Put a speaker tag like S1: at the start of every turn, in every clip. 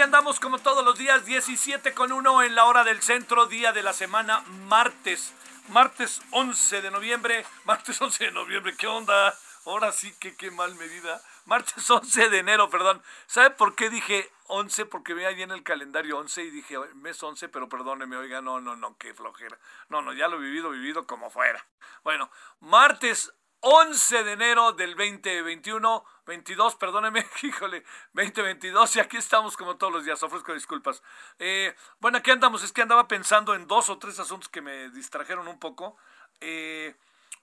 S1: Andamos como todos los días, 17 con 1 en la hora del centro, día de la semana, martes, martes 11 de noviembre, martes 11 de noviembre, ¿qué onda? Ahora sí que qué mal medida. Martes 11 de enero, perdón. ¿Sabe por qué dije 11? Porque veía ahí en el calendario 11 y dije mes 11, pero perdóneme, oiga, no, no, no, qué flojera. No, no, ya lo he vivido, vivido como fuera. Bueno, martes 11 de enero del 2021, 22, perdóneme, híjole, 2022, y aquí estamos como todos los días, ofrezco disculpas. Eh, bueno, aquí andamos, es que andaba pensando en dos o tres asuntos que me distrajeron un poco. Eh,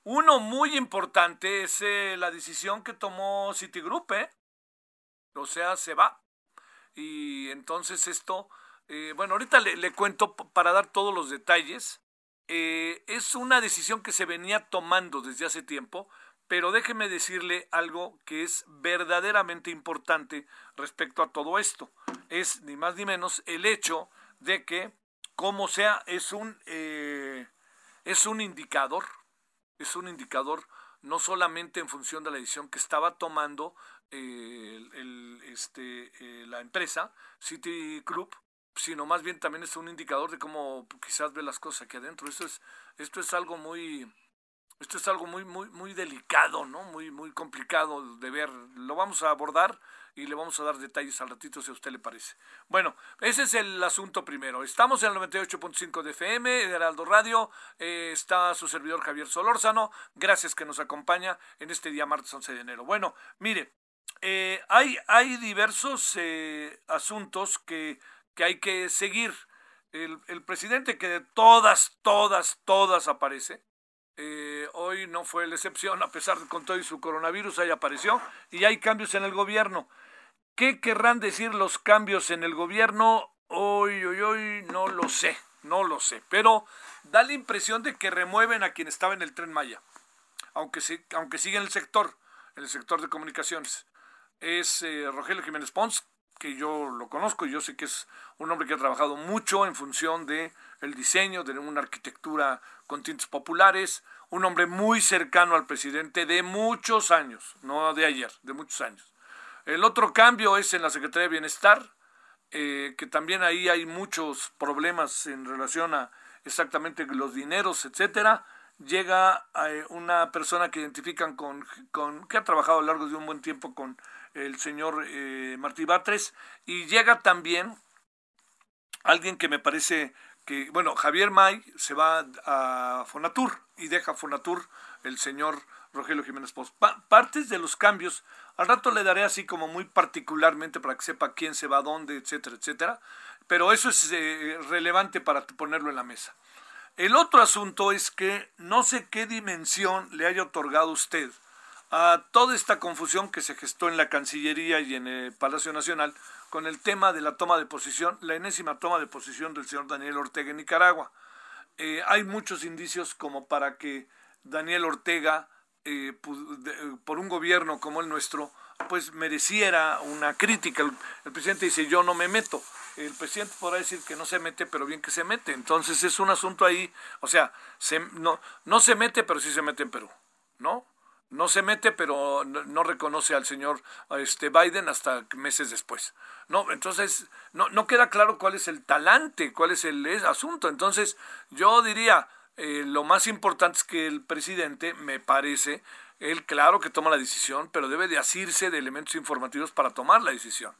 S1: uno muy importante es eh, la decisión que tomó Citigroup, ¿eh? O sea, se va. Y entonces esto, bueno, ahorita le, le cuento para dar todos los detalles. Es una decisión que se venía tomando desde hace tiempo, pero déjeme decirle algo que es verdaderamente importante respecto a todo esto. Es ni más ni menos el hecho de que, como sea, es un, eh, es un indicador, es un indicador no solamente en función de la decisión que estaba tomando eh, el- este, eh, la empresa, Citigroup, sino más bien también es un indicador de cómo quizás ve las cosas aquí adentro. Esto es, esto es algo muy, esto es algo muy, muy, muy delicado, ¿no? Muy, muy complicado de ver. Lo vamos a abordar y le vamos a dar detalles al ratito si a usted le parece. Bueno, ese es el asunto primero. Estamos en el 98.5 de FM, Heraldo Radio. eh, está su servidor Javier Solórzano. Gracias que nos acompaña en este día martes 11 de enero. Bueno, mire, eh, hay, hay diversos eh, asuntos que, que hay que seguir. El, el presidente que de todas, todas, todas aparece, eh, hoy no fue la excepción, a pesar de con todo y su coronavirus, ahí apareció, y hay cambios en el gobierno. ¿Qué querrán decir los cambios en el gobierno? Hoy, hoy, hoy, no lo sé, no lo sé, pero da la impresión de que remueven a quien estaba en el tren Maya, aunque, sí, aunque sigue en el sector, en el sector de comunicaciones. Es eh, Rogelio Jiménez Pons, que yo lo conozco, y yo sé que es un hombre que ha trabajado mucho en función de el diseño de una arquitectura con tintes populares, un hombre muy cercano al presidente de muchos años, no de ayer, de muchos años. El otro cambio es en la Secretaría de Bienestar, eh, que también ahí hay muchos problemas en relación a exactamente los dineros, etcétera. Llega eh, una persona que identifican con, con, que ha trabajado a lo largo de un buen tiempo con el señor eh, Martí Batres, y llega también alguien que me parece que, bueno, Javier May se va a Fonatur y deja Fonatur el señor Rogelio Jiménez Post. partes de los cambios, al rato le daré así como muy particularmente para que sepa quién se va a dónde, etcétera, etcétera, pero eso es eh, relevante para ponerlo en la mesa. El otro asunto es que no sé qué dimensión le haya otorgado usted a toda esta confusión que se gestó en la Cancillería y en el Palacio Nacional con el tema de la toma de posición, la enésima toma de posición del señor Daniel Ortega en Nicaragua. Eh, hay muchos indicios como para que Daniel Ortega, eh, por un gobierno como el nuestro, pues mereciera una crítica. El, presidente dice, yo no me meto. El presidente podrá decir que no se mete, pero bien que se mete. Entonces es un asunto ahí, o sea, no, no se mete, pero sí se mete en Perú, ¿no? No se mete, pero no, reconoce al señor este, Biden hasta meses después. No, entonces no, no queda claro cuál es el talante, cuál es el asunto. Entonces yo diría, eh, lo más importante es que el presidente, me parece, él claro que toma la decisión, pero debe de asirse de elementos informativos para tomar la decisión.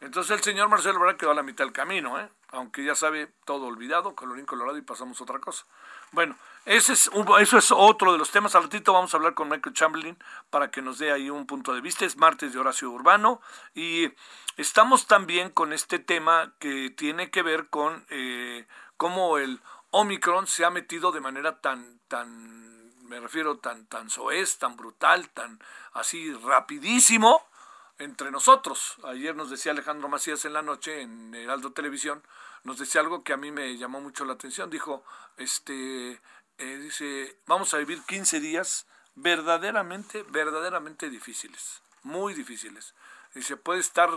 S1: Entonces el señor Marcelo Ebrard quedó a la mitad del camino, ¿eh? aunque ya sabe todo olvidado, colorín colorado y pasamos a otra cosa. Bueno, ese es eso es otro de los temas. Al ratito vamos a hablar con Michael Chamberlain para que nos dé ahí un punto de vista. Es martes de Horacio Urbano y estamos también con este tema que tiene que ver con eh, cómo el Omicron se ha metido de manera tan, tan, me refiero, tan, tan soez, tan brutal, tan así rapidísimo entre nosotros. Ayer nos decía Alejandro Macías en la noche en Heraldo Televisión, nos decía algo que a mí me llamó mucho la atención. Dijo, este, eh, dice, vamos a vivir 15 días verdaderamente, verdaderamente difíciles, muy difíciles. Dice, puede estar,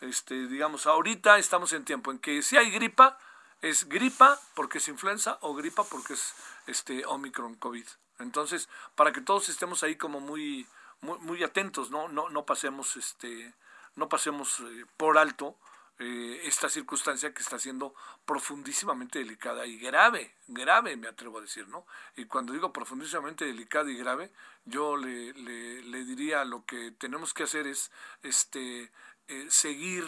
S1: este, digamos, ahorita estamos en tiempo en que si hay gripa, es gripa porque es influenza o gripa porque es este Omicron COVID. Entonces, para que todos estemos ahí como muy muy, atentos, ¿no? No, no pasemos, este, no pasemos eh, por alto eh, esta circunstancia que está siendo profundísimamente delicada y grave, grave me atrevo a decir, ¿no? Y cuando digo profundísimamente delicada y grave, yo le, le, diría lo que tenemos que hacer es este, eh, seguir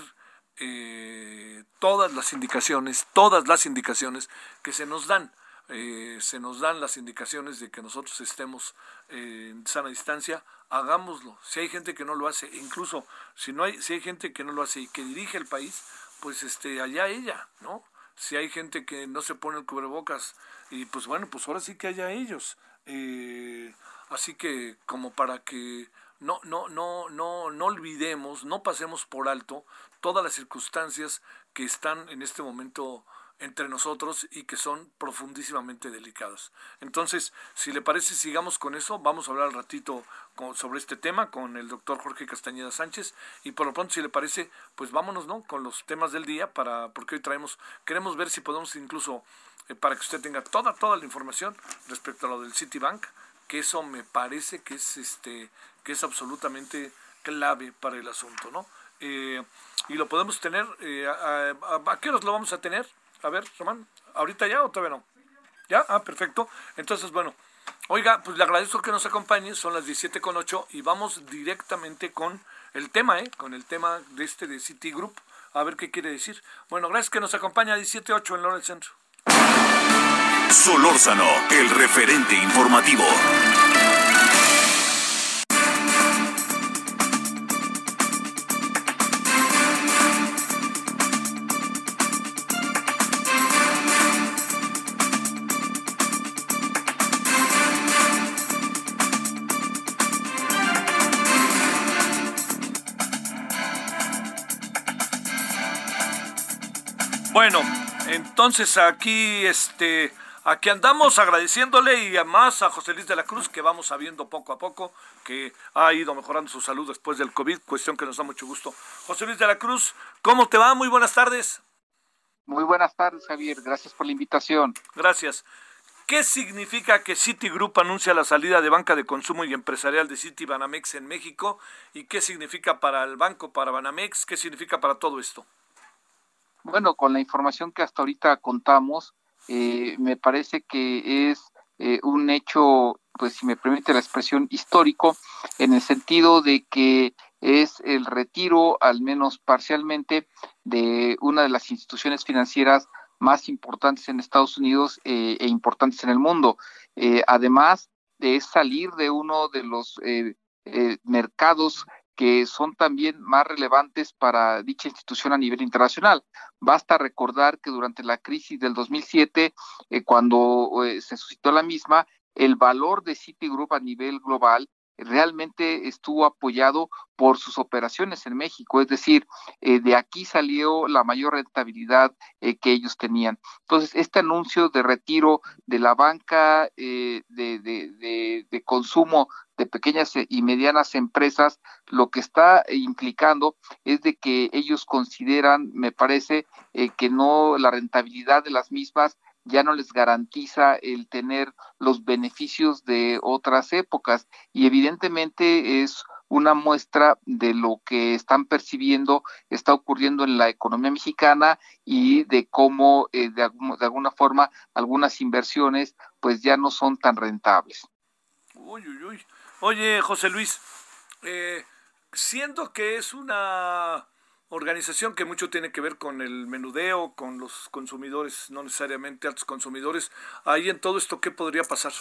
S1: todas las indicaciones, todas las indicaciones que se nos dan. se nos dan las indicaciones de que nosotros estemos en sana distancia, hagámoslo. Si hay gente que no lo hace, incluso si no hay, si hay gente que no lo hace y que dirige el país, pues este, allá ella, ¿no? Si hay gente que no se pone el cubrebocas, y pues bueno, pues ahora sí que haya ellos. Eh, así que como para que no, no, no, no, no olvidemos, no pasemos por alto todas las circunstancias que están en este momento entre nosotros y que son profundísimamente delicados. Entonces, si le parece, sigamos con eso. Vamos a hablar al ratito sobre este tema con el doctor Jorge Castañeda Sánchez y por lo pronto, si le parece, pues vámonos, ¿no? Con los temas del día para porque hoy traemos, queremos ver si podemos incluso eh, para que usted tenga toda toda la información respecto a lo del Citibank, que eso me parece que es este que es absolutamente clave para el asunto, ¿no? Eh, y lo podemos tener, eh, a, a, qué horas lo vamos a tener? A ver, Román, ¿ahorita ya o todavía no? ¿Ya? Ah, perfecto. Entonces, bueno, oiga, pues le agradezco que nos acompañe, son las 17 con 8 y vamos directamente con el tema, ¿eh? Con el tema de este de Citigroup, a ver qué quiere decir. Bueno, gracias que nos acompaña a 17.8 en Lora del Centro.
S2: Solórzano, el referente informativo.
S1: Entonces aquí este aquí andamos agradeciéndole y además a José Luis de la Cruz que vamos sabiendo poco a poco que ha ido mejorando su salud después del COVID, cuestión que nos da mucho gusto. José Luis de la Cruz, ¿cómo te va? Muy buenas tardes.
S3: Muy buenas tardes, Javier. Gracias por la invitación.
S1: Gracias. ¿Qué significa que Citigroup anuncia la salida de banca de consumo y empresarial de Citibanamex en México? ¿Y qué significa para el banco, para Banamex? ¿Qué significa para todo esto?
S3: Bueno, con la información que hasta ahorita contamos, eh, me parece que es eh, un hecho, pues si me permite la expresión, histórico, en el sentido de que es el retiro, al menos parcialmente, de una de las instituciones financieras más importantes en Estados Unidos eh, e importantes en el mundo. además, es salir de uno de los mercados que son también más relevantes para dicha institución a nivel internacional. Basta recordar que durante la crisis del 2007, cuando se suscitó la misma, el valor de Citigroup a nivel global realmente estuvo apoyado por sus operaciones en México, es decir, eh, de aquí salió la mayor rentabilidad eh, que ellos tenían. Entonces, este anuncio de retiro de la banca eh, de, de, de, consumo de pequeñas y medianas empresas, lo que está implicando es de que ellos consideran, me parece, que no la rentabilidad de las mismas ya no les garantiza el tener los beneficios de otras épocas y evidentemente es una muestra de lo que están percibiendo está ocurriendo en la economía mexicana y de cómo eh, de, de, alguna forma algunas inversiones pues ya no son tan rentables.
S1: Uy, uy, uy. Oye, José Luis, eh, siento que es una organización que mucho tiene que ver con el menudeo, con los consumidores, no necesariamente altos consumidores. Ahí en todo esto, ¿qué podría pasar?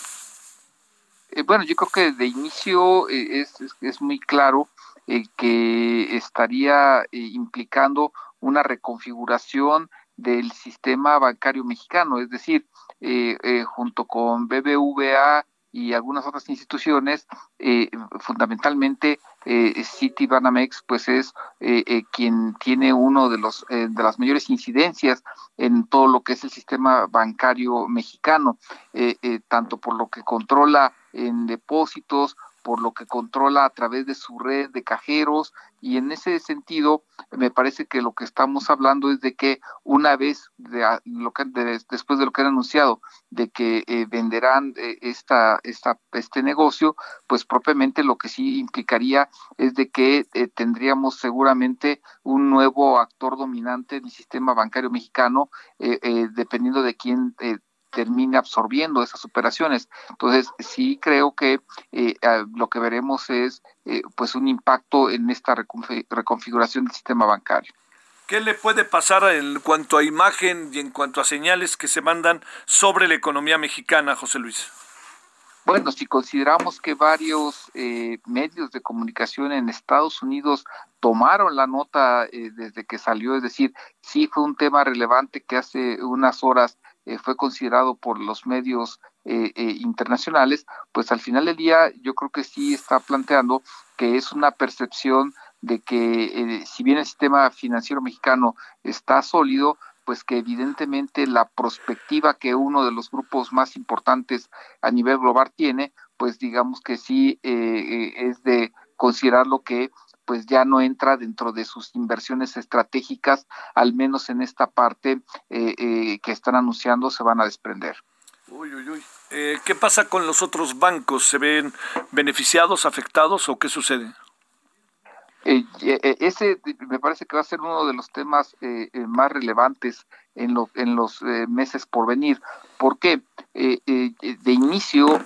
S3: Eh, bueno, yo creo que de inicio eh, es, es, muy claro eh, que estaría implicando una reconfiguración del sistema bancario mexicano, es decir, junto con BBVA y algunas otras instituciones, fundamentalmente eh, City Banamex pues es eh, eh, quien tiene uno de los eh, de las mayores incidencias en todo lo que es el sistema bancario mexicano tanto por lo que controla en depósitos por lo que controla a través de su red de cajeros y en ese sentido me parece que lo que estamos hablando es de que una vez de, lo que, después de lo que han anunciado de que eh, venderán eh, esta, esta este negocio pues propiamente lo que sí implicaría es de que eh, tendríamos seguramente un nuevo actor dominante del sistema bancario mexicano dependiendo de quién termine absorbiendo esas operaciones. Entonces, sí creo que eh, lo que veremos es eh, pues un impacto en esta reconfiguración del sistema bancario.
S1: ¿Qué le puede pasar en cuanto a imagen y en cuanto a señales que se mandan sobre la economía mexicana, José Luis?
S3: Bueno, si consideramos que varios eh, medios de comunicación en Estados Unidos tomaron la nota desde que salió, es decir, sí fue un tema relevante que hace unas horas eh, fue considerado por los medios eh, eh, internacionales, pues al final del día yo creo que sí está planteando que es una percepción de que si bien el sistema financiero mexicano está sólido, pues que evidentemente la perspectiva que uno de los grupos más importantes a nivel global tiene, pues digamos que sí es de considerarlo que pues ya no entra dentro de sus inversiones estratégicas, al menos en esta parte eh, eh, que están anunciando se van a desprender.
S1: Uy, uy, uy. Eh, ¿Qué pasa con los otros bancos? ¿Se ven beneficiados, afectados o qué sucede?
S3: ese me parece que va a ser uno de los temas más relevantes en, lo, en los meses por venir. ¿Por qué? de inicio,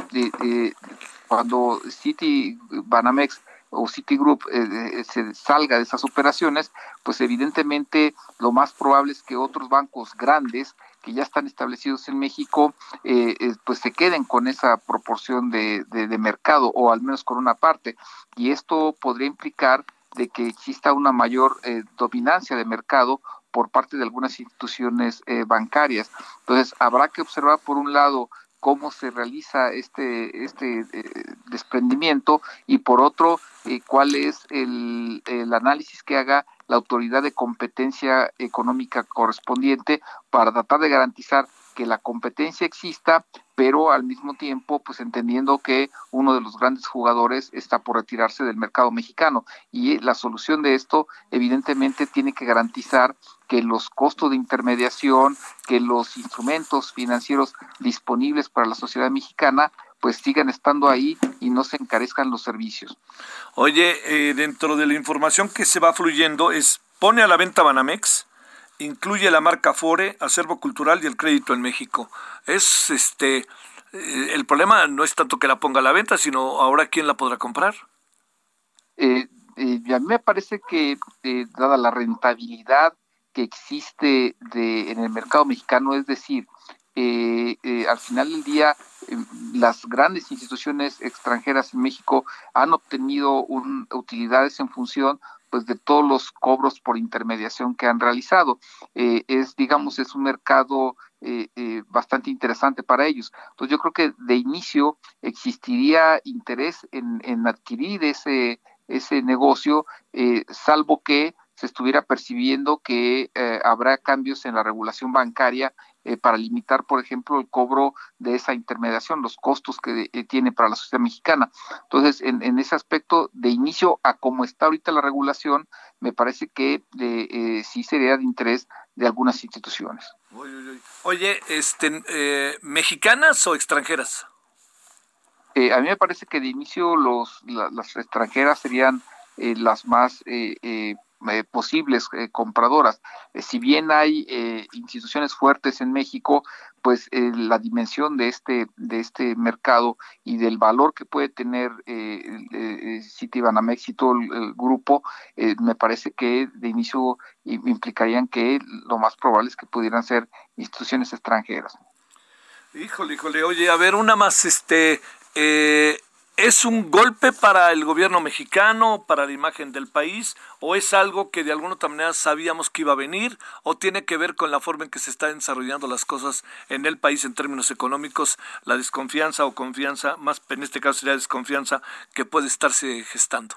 S3: cuando City Banamex o Citigroup eh, se salga de esas operaciones, pues evidentemente lo más probable es que otros bancos grandes que ya están establecidos en México, eh, eh, pues se queden con esa proporción de, de, mercado o al menos con una parte. Y esto podría implicar de que exista una mayor dominancia de mercado por parte de algunas instituciones bancarias. Entonces, habrá que observar, por un lado, cómo se realiza este, este eh, desprendimiento y por otro, eh, cuál es el, el análisis que haga la autoridad de competencia económica correspondiente para tratar de garantizar que la competencia exista, pero al mismo tiempo, pues entendiendo que uno de los grandes jugadores está por retirarse del mercado mexicano. Y la solución de esto, evidentemente, tiene que garantizar que los costos de intermediación, que los instrumentos financieros disponibles para la sociedad mexicana, pues sigan estando ahí y no se encarezcan los servicios.
S1: Oye, eh, dentro de la información que se va fluyendo es, pone a la venta Banamex, incluye la marca Fore, acervo cultural y el crédito en México. Es este eh, el problema no es tanto que la ponga a la venta, sino ahora quién la podrá comprar.
S3: Eh, a mí me parece que dada la rentabilidad que existe de, en el mercado mexicano, es decir, al final del día las grandes instituciones extranjeras en México han obtenido utilidades en función pues de todos los cobros por intermediación que han realizado. Eh, es, digamos, es un mercado eh, eh, bastante interesante para ellos. Entonces yo creo que de inicio existiría interés en, en adquirir ese, ese negocio, salvo que se estuviera percibiendo que habrá cambios en la regulación bancaria eh, para limitar, por ejemplo, el cobro de esa intermediación, los costos que eh, tiene para la sociedad mexicana. Entonces, en, ese aspecto, de inicio a cómo está ahorita la regulación, me parece que eh, sí sería de interés de algunas instituciones.
S1: Oye, este, ¿mexicanas o extranjeras?
S3: a mí me parece que de inicio los, las extranjeras serían las más eh, posibles eh, compradoras. Eh, si bien hay instituciones fuertes en México, pues la dimensión de este de este mercado y del valor que puede tener eh, Citibanamex y todo el, grupo, me parece que de inicio implicarían que lo más probable es que pudieran ser instituciones extranjeras.
S1: Híjole, híjole, oye, a ver, una más, este, ¿Es un golpe para el gobierno mexicano, para la imagen del país, o es algo que de alguna otra manera sabíamos que iba a venir, o tiene que ver con la forma en que se están desarrollando las cosas en el país en términos económicos, la desconfianza o confianza, más en este caso sería desconfianza, que puede estarse gestando?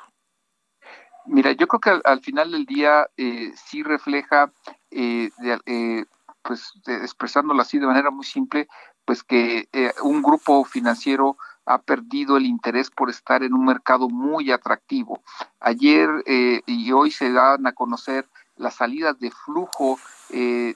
S3: Mira, yo creo que al, final del día eh, sí refleja, eh, eh, pues expresándolo así de manera muy simple, pues que un grupo financiero ha perdido el interés por estar en un mercado muy atractivo. Ayer eh, y hoy se dan a conocer las salidas de flujo eh,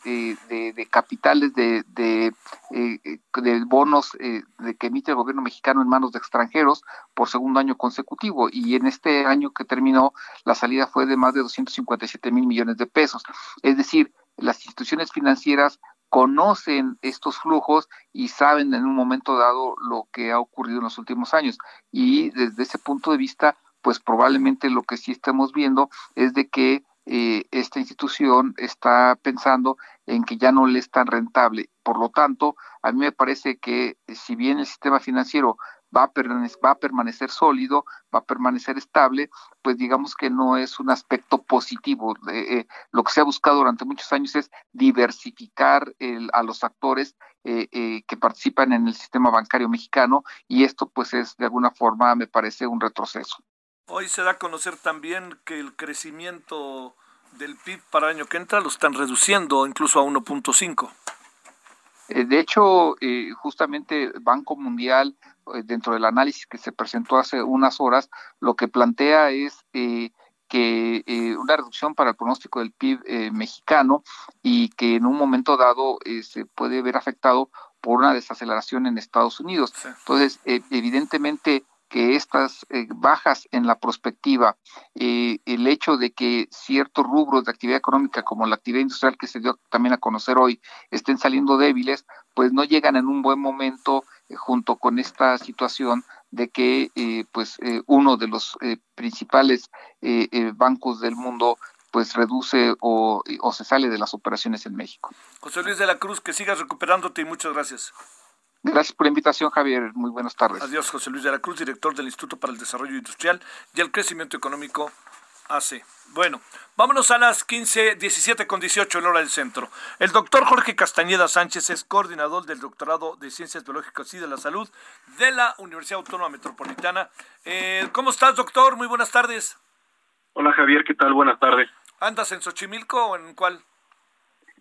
S3: de, capitales de, eh, bonos que emite el gobierno mexicano en manos de extranjeros por segundo año consecutivo y en este año que terminó la salida fue de más de 257 mil millones de pesos. Es decir, las instituciones financieras conocen estos flujos y saben en un momento dado lo que ha ocurrido en los últimos años. Y desde ese punto de vista, pues probablemente lo que sí estamos viendo es de que eh, esta institución está pensando en que ya no le es tan rentable. Por lo tanto, a mí me parece que si bien el sistema financiero va a, permanecer, va a permanecer sólido, va a permanecer estable, pues digamos que no es un aspecto positivo. Eh, lo que se ha buscado durante muchos años es diversificar a los actores eh, eh, que participan en el sistema bancario mexicano y esto pues es de alguna forma me parece un retroceso.
S1: Hoy se da a conocer también que el crecimiento del PIB para el año que entra lo están reduciendo incluso a 1.5.
S3: De hecho, justamente Banco Mundial eh, dentro del análisis que se presentó hace unas horas, lo que plantea es eh, que eh, una reducción para el pronóstico del PIB mexicano y que en un momento dado se puede ver afectado por una desaceleración en Estados Unidos. Entonces, evidentemente, que estas bajas en la prospectiva, el hecho de que ciertos rubros de actividad económica como la actividad industrial que se dio también a conocer hoy estén saliendo débiles, pues no llegan en un buen momento eh, junto con esta situación de que eh, pues eh, uno de los principales bancos del mundo pues reduce o, o, se sale de las operaciones en México.
S1: José Luis de la Cruz, que sigas recuperándote y muchas gracias.
S3: Gracias por la invitación, Javier. Muy buenas tardes.
S1: Adiós, José Luis de la Cruz, director del Instituto para el Desarrollo Industrial y el Crecimiento Económico AC. Bueno, vámonos a las 15, 17 con 18 en hora del centro. El doctor Jorge Castañeda Sánchez es coordinador del doctorado de Ciencias Biológicas y de la Salud de la Universidad Autónoma Metropolitana. Eh, ¿Cómo estás, doctor? Muy buenas tardes.
S4: Hola, Javier, ¿qué tal? Buenas tardes.
S1: ¿Andas en Xochimilco o en cuál?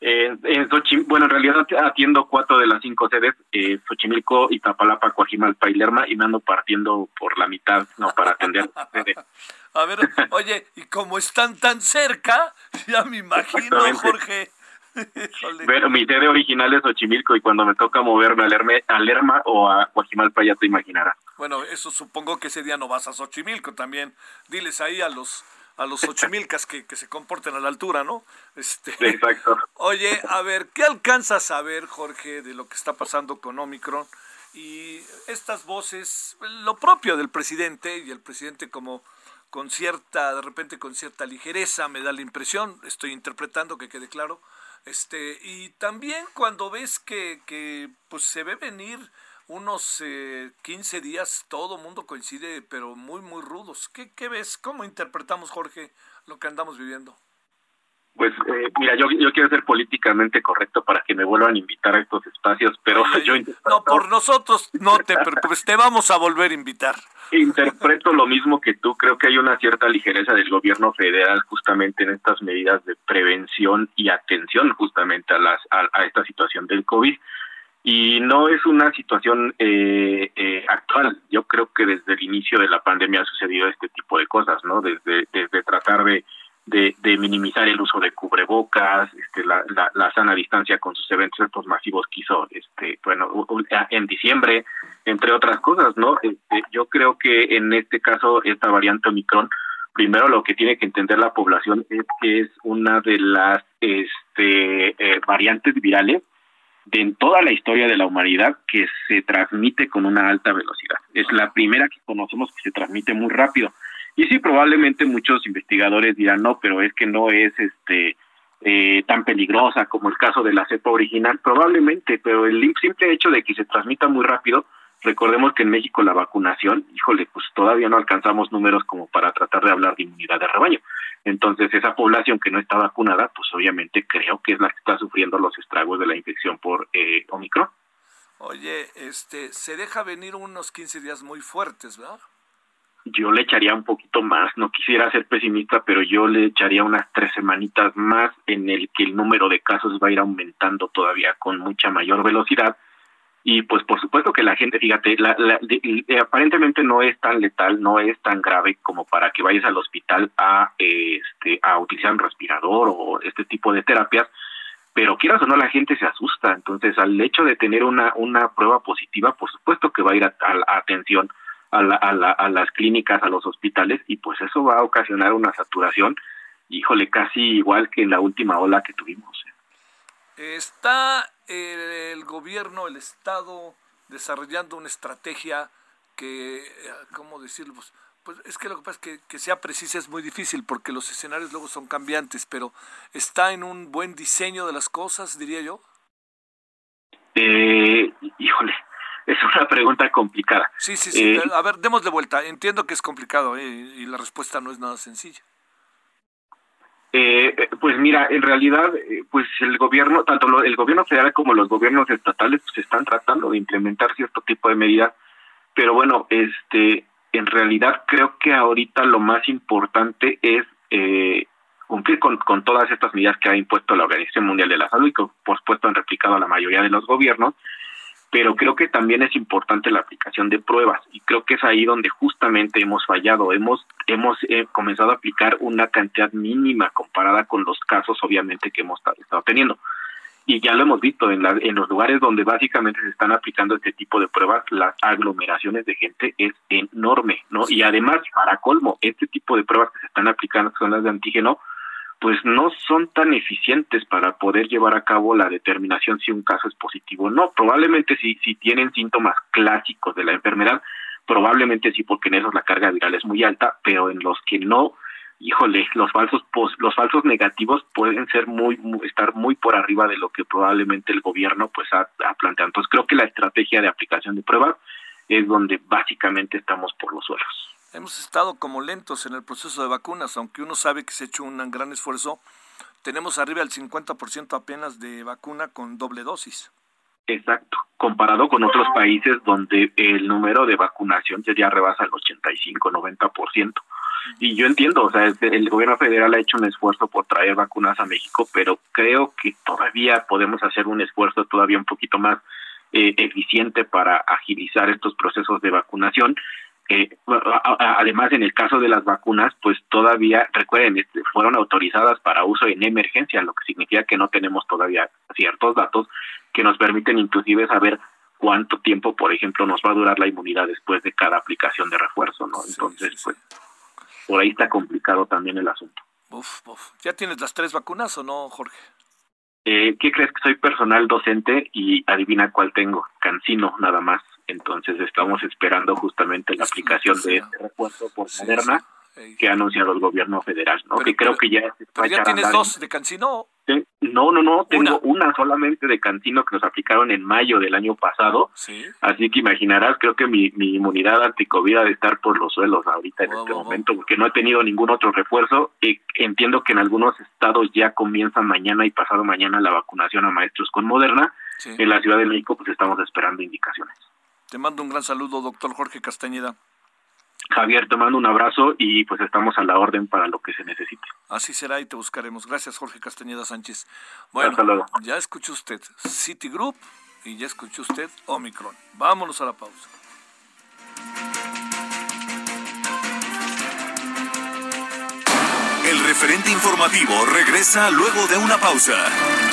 S4: En bueno, en realidad atiendo cuatro de las cinco sedes, eh, Xochimilco, Itapalapa, Coajimalpa y Lerma, y me ando partiendo por la mitad, ¿no? Para atender.
S1: A ver, oye, y como están tan cerca, ya me imagino, Jorge.
S4: Pero mi sede original es Xochimilco y cuando me toca moverme a, Lerma o a Coajimalpa ya te imaginarás.
S1: Bueno, eso supongo que ese día no vas a Xochimilco también. Diles ahí a los a los Xochimilcas que, que se comporten a la altura, ¿no?
S4: Este, Exacto.
S1: Oye, a ver, ¿qué alcanzas a ver, Jorge, de lo que está pasando con Omicron? Y estas voces, lo propio del presidente, y el presidente como con cierta, de repente con cierta ligereza, me da la impresión, estoy interpretando que quede claro, Este, y también cuando ves que, que pues se ve venir unos eh, 15 días, todo mundo coincide, pero muy, muy rudos. ¿Qué, ¿Qué ves? ¿Cómo interpretamos, Jorge, lo que andamos viviendo?
S4: Pues eh, mira, yo, yo quiero ser políticamente correcto para que me vuelvan a invitar a estos espacios, pero yo...
S1: No, por nosotros no te preocupes, te vamos a volver a invitar.
S4: Interpreto lo mismo que tú, creo que hay una cierta ligereza del gobierno federal justamente en estas medidas de prevención y atención justamente a, las, a, esta situación del COVID. Y no es una situación eh, eh, actual. Yo creo que desde el inicio de la pandemia ha sucedido este tipo de cosas, ¿no? Desde, desde tratar de de, minimizar el uso de cubrebocas, este, la, la, sana distancia con sus eventos estos masivos que hizo, este, bueno, en diciembre, entre otras cosas, ¿no? Este, yo creo que en este caso esta variante Omicron, primero lo que tiene que entender la población es que es una de las este, eh, variantes virales de en toda la historia de la humanidad que se transmite con una alta velocidad. Es la primera que conocemos que se transmite muy rápido y sí, probablemente muchos investigadores dirán, no, pero es que no es este eh, tan peligrosa como el caso de la cepa original, probablemente, pero el simple hecho de que se transmita muy rápido, recordemos que en México la vacunación, híjole, pues todavía no alcanzamos números como para tratar de hablar de inmunidad de rebaño. Entonces, esa población que no está vacunada, pues obviamente creo que es la que está sufriendo los estragos de la infección por eh, Omicron.
S1: Oye, este, se deja venir unos 15 días muy fuertes, ¿verdad?
S4: yo le echaría un poquito más, no quisiera ser pesimista, pero yo le echaría unas tres semanitas más en el que el número de casos va a ir aumentando todavía con mucha mayor velocidad. Y pues por supuesto que la gente, fíjate, la, aparentemente no es tan letal, no es tan grave como para que vayas al hospital a, este, a utilizar un respirador o este tipo de terapias, pero quieras o no la gente se asusta, entonces al hecho de tener una, una prueba positiva, por supuesto que va a ir a, atención a, la, a, a las clínicas, a los hospitales, y pues eso va a ocasionar una saturación, híjole, casi igual que en la última ola que tuvimos.
S1: Está el gobierno, el Estado, desarrollando una estrategia que, eh, ¿cómo decirlo? Pues, pues es que lo que pasa es que, que sea precisa es muy difícil porque los escenarios luego son cambiantes, pero ¿está en un buen diseño de las cosas, diría yo?
S4: Eh, híjole, es una pregunta complicada.
S1: Sí, sí, sí. Eh, a ver, demos de vuelta. Entiendo que es complicado eh, y la respuesta no es nada sencilla.
S4: Eh, pues mira, en realidad, pues el gobierno, tanto el gobierno federal como los gobiernos estatales, pues están tratando de implementar cierto tipo de medidas, pero bueno, este, en realidad creo que ahorita lo más importante es cumplir con, con todas estas medidas que ha impuesto la Organización Mundial de la Salud y que por supuesto han replicado a la mayoría de los gobiernos, pero creo que también es importante la aplicación de pruebas y creo que es ahí donde justamente hemos fallado. Hemos hemos eh, comenzado a aplicar una cantidad mínima comparada con los casos, obviamente, que hemos estado teniendo. Y ya lo hemos visto en, la, en los lugares donde básicamente se están aplicando este tipo de pruebas, las aglomeraciones de gente es enorme, ¿no? Y además, para colmo, este tipo de pruebas que se están aplicando, son las de antígeno, pues no son tan eficientes para poder llevar a cabo la determinación si un caso es positivo o no. Probablemente si, si tienen síntomas clásicos de la enfermedad, probablemente sí, porque en esos la carga viral es muy alta, pero en los que no, híjole, los falsos los falsos negativos pueden ser muy, estar muy por arriba de lo que probablemente el gobierno pues ha, ha planteado. Entonces creo que la estrategia de aplicación de pruebas es donde básicamente estamos por los suelos
S1: hemos estado como lentos en el proceso de vacunas, aunque uno sabe que se ha hecho un gran esfuerzo, tenemos arriba del 50% apenas de vacuna con doble dosis.
S4: Exacto, comparado con otros países donde el número de vacunación ya rebasa el 85-90%. Y yo entiendo, o sea, el gobierno federal ha hecho un esfuerzo por traer vacunas a México, pero creo que todavía podemos hacer un esfuerzo todavía un poquito más eh, eficiente para agilizar estos procesos de vacunación además en el caso de las vacunas, pues todavía, recuerden, este, fueron autorizadas para uso en emergencia, lo que significa que no tenemos todavía ciertos datos que nos permiten inclusive saber cuánto tiempo, por ejemplo, nos va a durar la inmunidad después de cada aplicación de refuerzo, ¿no? Entonces, pues, por ahí está complicado también el asunto.
S1: ¿Ya tienes las tres vacunas o no, Jorge?
S4: Eh, ¿Qué crees que soy personal docente y adivina cuál tengo? Cancino, nada más. Entonces estamos esperando justamente la aplicación de este refuerzo por Moderna. que ha anunciado el gobierno federal, ¿no? que creo que ya
S1: Pero ya tienes dos de Cancino.
S4: No, no, no, tengo una. solamente de Cancino que nos aplicaron en mayo del año pasado.
S1: ¿Sí?
S4: Así que imaginarás, creo que mi, mi inmunidad anticovid ha de estar por los suelos ahorita en este momento, porque no he tenido ningún otro refuerzo. Y entiendo que en algunos estados ya comienza mañana y pasado mañana la vacunación a maestros con Moderna. En la Ciudad de México, pues estamos esperando indicaciones.
S1: Te mando un gran saludo, doctor Jorge Castañeda.
S4: Javier, te mando un abrazo y pues estamos a la orden para lo que se necesite.
S1: Así será y te buscaremos. Gracias, Jorge Castañeda Sánchez. Bueno, ya escuchó usted Citigroup y ya escuchó usted Omicron. Vámonos a la pausa.
S2: El referente informativo regresa luego de una pausa.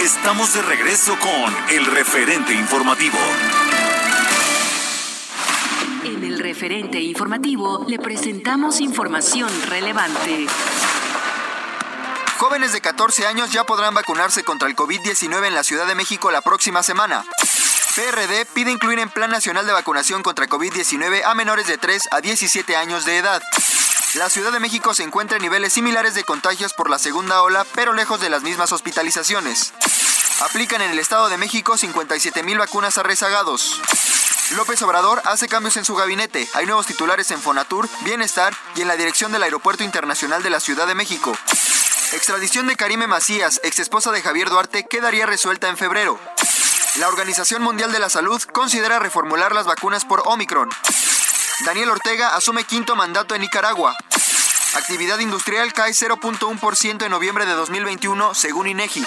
S2: Estamos de regreso con el referente informativo.
S5: En el referente informativo le presentamos información relevante.
S6: Jóvenes de 14 años ya podrán vacunarse contra el COVID-19 en la Ciudad de México la próxima semana. PRD pide incluir en Plan Nacional de Vacunación contra COVID-19 a menores de 3 a 17 años de edad. La Ciudad de México se encuentra en niveles similares de contagios por la segunda ola, pero lejos de las mismas hospitalizaciones. Aplican en el Estado de México 57 mil vacunas a rezagados. López Obrador hace cambios en su gabinete. Hay nuevos titulares en Fonatur, Bienestar y en la dirección del Aeropuerto Internacional de la Ciudad de México. Extradición de Karime Macías, ex esposa de Javier Duarte, quedaría resuelta en febrero. La Organización Mundial de la Salud considera reformular las vacunas por Omicron. Daniel Ortega asume quinto mandato en Nicaragua. Actividad industrial cae 0.1% en noviembre de 2021, según INEGI.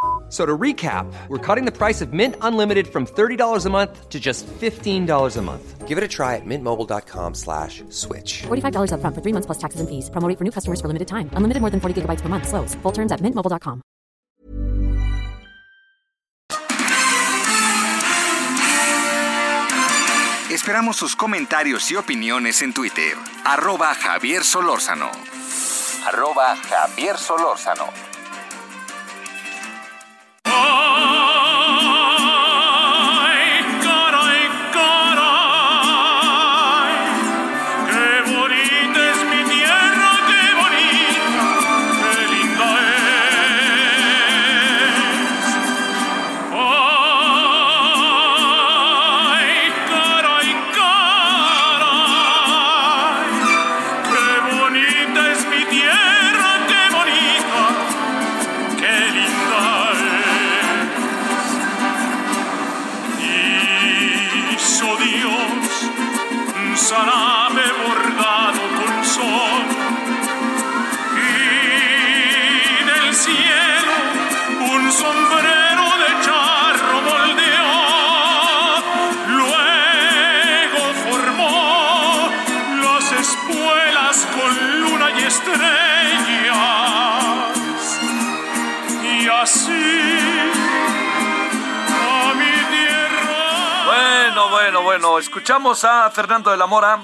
S7: So to recap, we're cutting the price of Mint Unlimited from $30 a month to just $15 a month. Give it a try at mintmobile.com slash switch.
S5: $45 up front for three months plus taxes and fees. Promoting for new customers for limited time. Unlimited more than 40 gigabytes per month. Slows. Full terms at mintmobile.com.
S8: Esperamos sus comentarios y opiniones en Twitter. Arroba Javier Solórzano. Arroba Javier Solórzano.
S1: Oh escuchamos a Fernando de la Mora.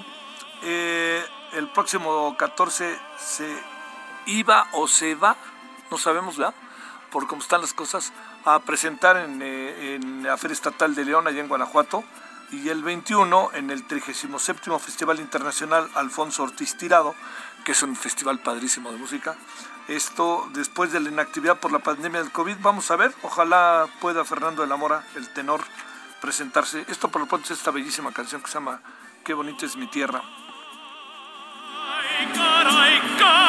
S1: Eh, el próximo 14 se iba o se va, no sabemos, ¿verdad? Por cómo están las cosas, a presentar en, eh, en la Feria Estatal de León, allá en Guanajuato. Y el 21 en el 37 Festival Internacional Alfonso Ortiz Tirado, que es un festival padrísimo de música. Esto después de la inactividad por la pandemia del COVID. Vamos a ver, ojalá pueda Fernando de la Mora, el tenor, presentarse. Esto por lo pronto es esta bellísima canción que se llama Qué bonita es mi tierra. Ay, caray, caray,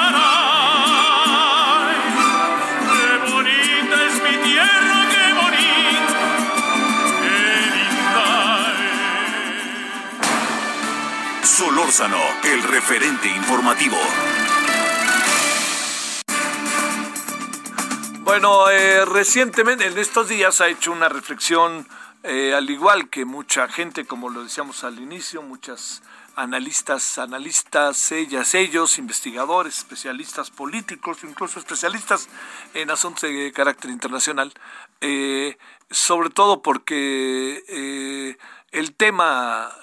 S1: qué bonita es mi tierra, qué bonita, qué
S2: linda Solórzano, el referente informativo.
S1: Bueno, eh, recientemente, en estos días, ha hecho una reflexión eh, al igual que mucha gente, como lo decíamos al inicio, muchas analistas, analistas, ellas, ellos, investigadores, especialistas políticos, incluso especialistas en asuntos de carácter internacional, eh, sobre todo porque eh, el tema,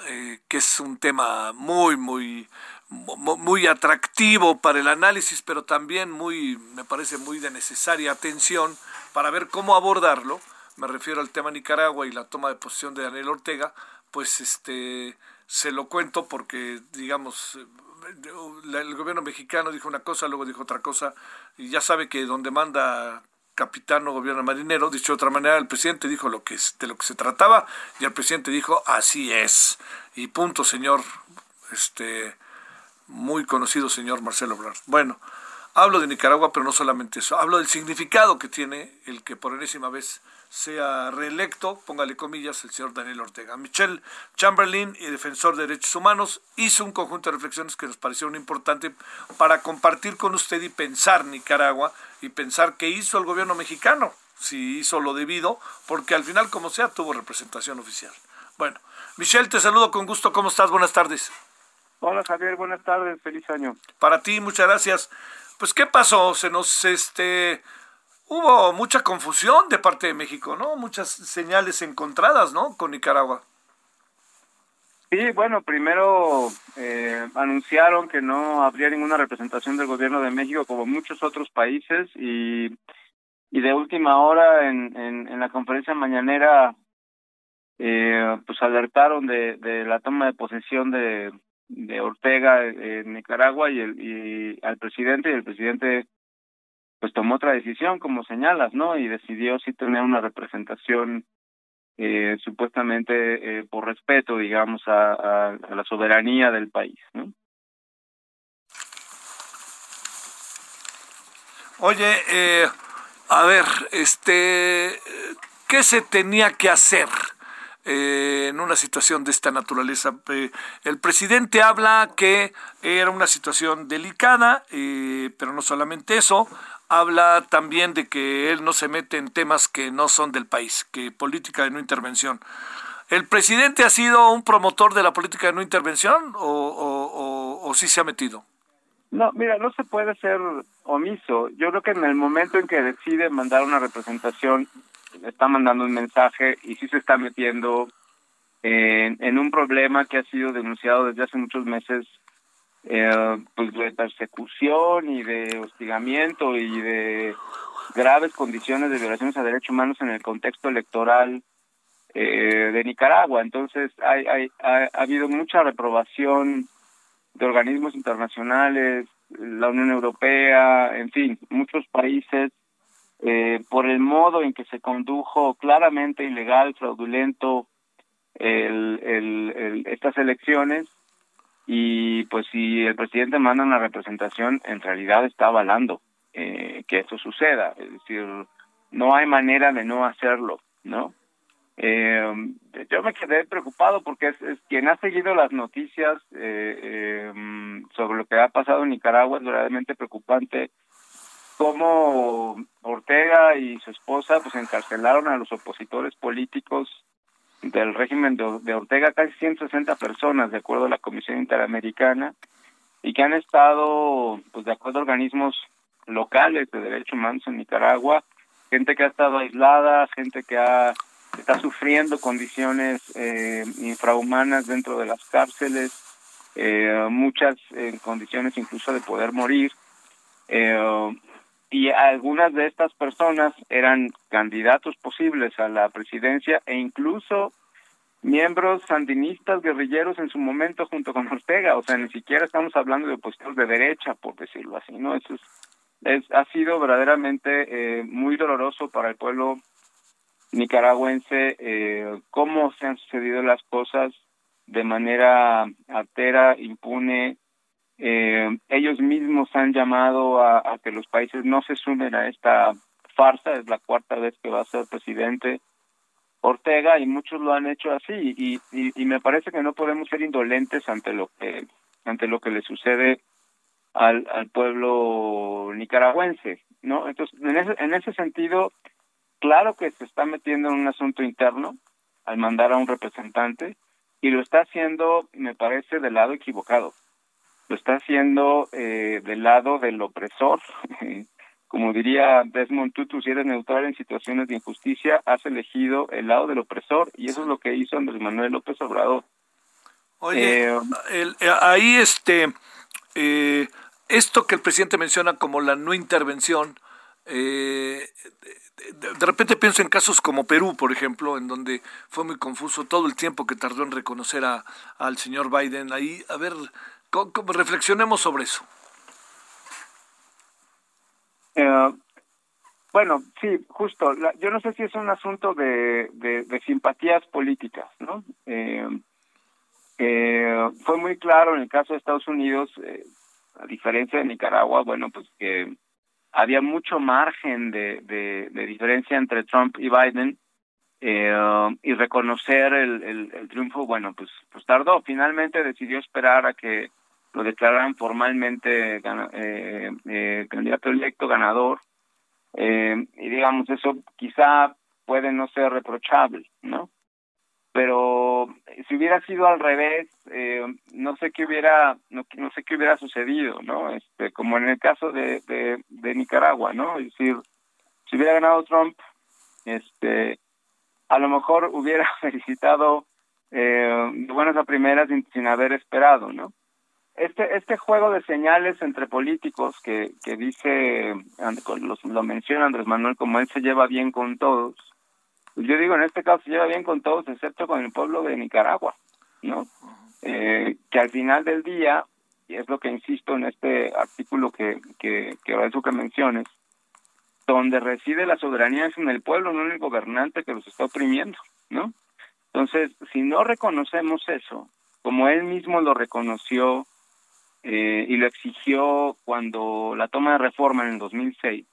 S1: que es un tema muy, muy, muy atractivo para el análisis, pero también muy, me parece muy de necesaria atención para ver cómo abordarlo, me refiero al tema Nicaragua y la toma de posición de Daniel Ortega, pues este se lo cuento porque digamos el gobierno mexicano dijo una cosa, luego dijo otra cosa, y ya sabe que donde manda capitán o gobierno marinero, dicho de otra manera, el presidente dijo lo que de lo que se trataba y el presidente dijo así es. Y punto, señor, este muy conocido señor Marcelo Ebrard. Bueno, hablo de Nicaragua, pero no solamente eso, hablo del significado que tiene el que por enésima vez sea reelecto, póngale comillas, el señor Daniel Ortega. Michelle Chamberlain, y defensor de derechos humanos, hizo un conjunto de reflexiones que nos parecieron importantes para compartir con usted y pensar Nicaragua y pensar qué hizo el gobierno mexicano, si hizo lo debido, porque al final, como sea, tuvo representación oficial. Bueno, Michelle, te saludo con gusto. ¿Cómo estás? Buenas tardes.
S9: Hola Javier, buenas tardes, feliz año.
S1: Para ti, muchas gracias. Pues, ¿qué pasó? Se nos, este, hubo mucha confusión de parte de México, ¿no? Muchas señales encontradas, ¿no? Con Nicaragua.
S9: Sí, bueno, primero eh, anunciaron que no habría ninguna representación del gobierno de México como muchos otros países y, y de última hora en, en, la conferencia mañanera eh, pues alertaron de, de la toma de posesión de, de Ortega en Nicaragua y, el, y al presidente y el presidente pues tomó otra decisión, como señalas, ¿no? Y decidió sí tener una representación eh, supuestamente eh, por respeto, digamos, a, la soberanía del país, ¿no?
S1: Oye, eh, a ver, este, ¿qué se tenía que hacer? Eh, en una situación de esta naturaleza. Eh, el presidente habla que era una situación delicada, eh, pero no solamente eso, habla también de que él no se mete en temas que no son del país, que política de no intervención. ¿El presidente ha sido un promotor de la política de no intervención o, o, sí se ha metido?
S9: No, mira, no se puede ser omiso. Yo creo que en el momento en que decide mandar una representación está mandando un mensaje y sí se está metiendo en, en un problema que ha sido denunciado desde hace muchos meses, eh, pues de persecución y de hostigamiento y de graves condiciones de violaciones a derechos humanos en el contexto electoral eh, de Nicaragua. Entonces, hay, hay, ha, ha habido mucha reprobación de organismos internacionales, la Unión Europea, en fin, muchos países eh, por el modo en que se condujo claramente ilegal, fraudulento el, estas elecciones y pues si el presidente manda una representación en realidad está avalando eh, que eso suceda, es decir, no hay manera de no hacerlo, ¿no? Eh, yo me quedé preocupado porque es, es quien ha seguido las noticias eh, eh, sobre lo que ha pasado en Nicaragua es verdaderamente preocupante cómo Ortega y su esposa pues encarcelaron a los opositores políticos del régimen de, Ortega, casi 160 personas, de acuerdo a la Comisión Interamericana, y que han estado, pues de acuerdo a organismos locales de derechos humanos en Nicaragua, gente que ha estado aislada, gente que ha está sufriendo condiciones eh, infrahumanas dentro de las cárceles, eh, muchas en condiciones incluso de poder morir. Y algunas de estas personas eran candidatos posibles a la presidencia e incluso miembros sandinistas guerrilleros en su momento junto con Ortega, o sea, ni siquiera estamos hablando de opositores de derecha, por decirlo así, ¿no? Eso es, ha sido verdaderamente eh, muy doloroso para el pueblo nicaragüense eh, cómo se han sucedido las cosas de manera altera, impune, eh, ellos mismos han llamado a, que los países no se sumen a esta farsa, es la cuarta vez que va a ser presidente Ortega y muchos lo han hecho así y, y, me parece que no podemos ser indolentes ante lo que ante lo que le sucede al, al pueblo nicaragüense, ¿no? Entonces, en ese, en ese sentido, claro que se está metiendo en un asunto interno al mandar a un representante, y lo está haciendo, me parece, del lado equivocado. Lo está haciendo eh, del lado del opresor. Como diría Desmond Tutu, si eres neutral en situaciones de injusticia, has elegido el lado del opresor y eso es lo que hizo Andrés Manuel López Obrador.
S1: Oye, eh, eh, ahí este, esto que el presidente menciona como la no intervención, eh, de, repente pienso en casos como Perú, por ejemplo, en donde fue muy confuso todo el tiempo que tardó en reconocer a, al señor Biden. Ahí, a ver, reflexionemos sobre eso.
S9: Eh, bueno, sí, justo. yo no sé si es un asunto de, de, simpatías políticas, ¿no? Eh, fue muy claro en el caso de Estados Unidos, a diferencia de Nicaragua, bueno, pues que había mucho margen de, de, diferencia entre Trump y Biden eh, y reconocer el, el, triunfo, bueno, pues, pues tardó. Finalmente decidió esperar a que lo declararan formalmente eh, eh, candidato electo, ganador. Eh, y digamos, eso quizá puede no ser reprochable, ¿no? pero si hubiera sido al revés eh, no sé qué hubiera no, no, sé qué hubiera sucedido no este como en el caso de, de, Nicaragua no es decir si hubiera ganado Trump este a lo mejor hubiera felicitado eh, de buenas a primeras sin, haber esperado no este este juego de señales entre políticos que que dice lo menciona Andrés Manuel como él se lleva bien con todos pues yo digo, en este caso se lleva bien con todos, excepto con el pueblo de Nicaragua, ¿no? Eh, que al final del día, y es lo que insisto en este artículo que, que, que eso que menciones, donde reside la soberanía es en el pueblo, no en el gobernante que los está oprimiendo, ¿no? Entonces, si no reconocemos eso, como él mismo lo reconoció eh, y lo exigió cuando la toma de reforma en el 2006,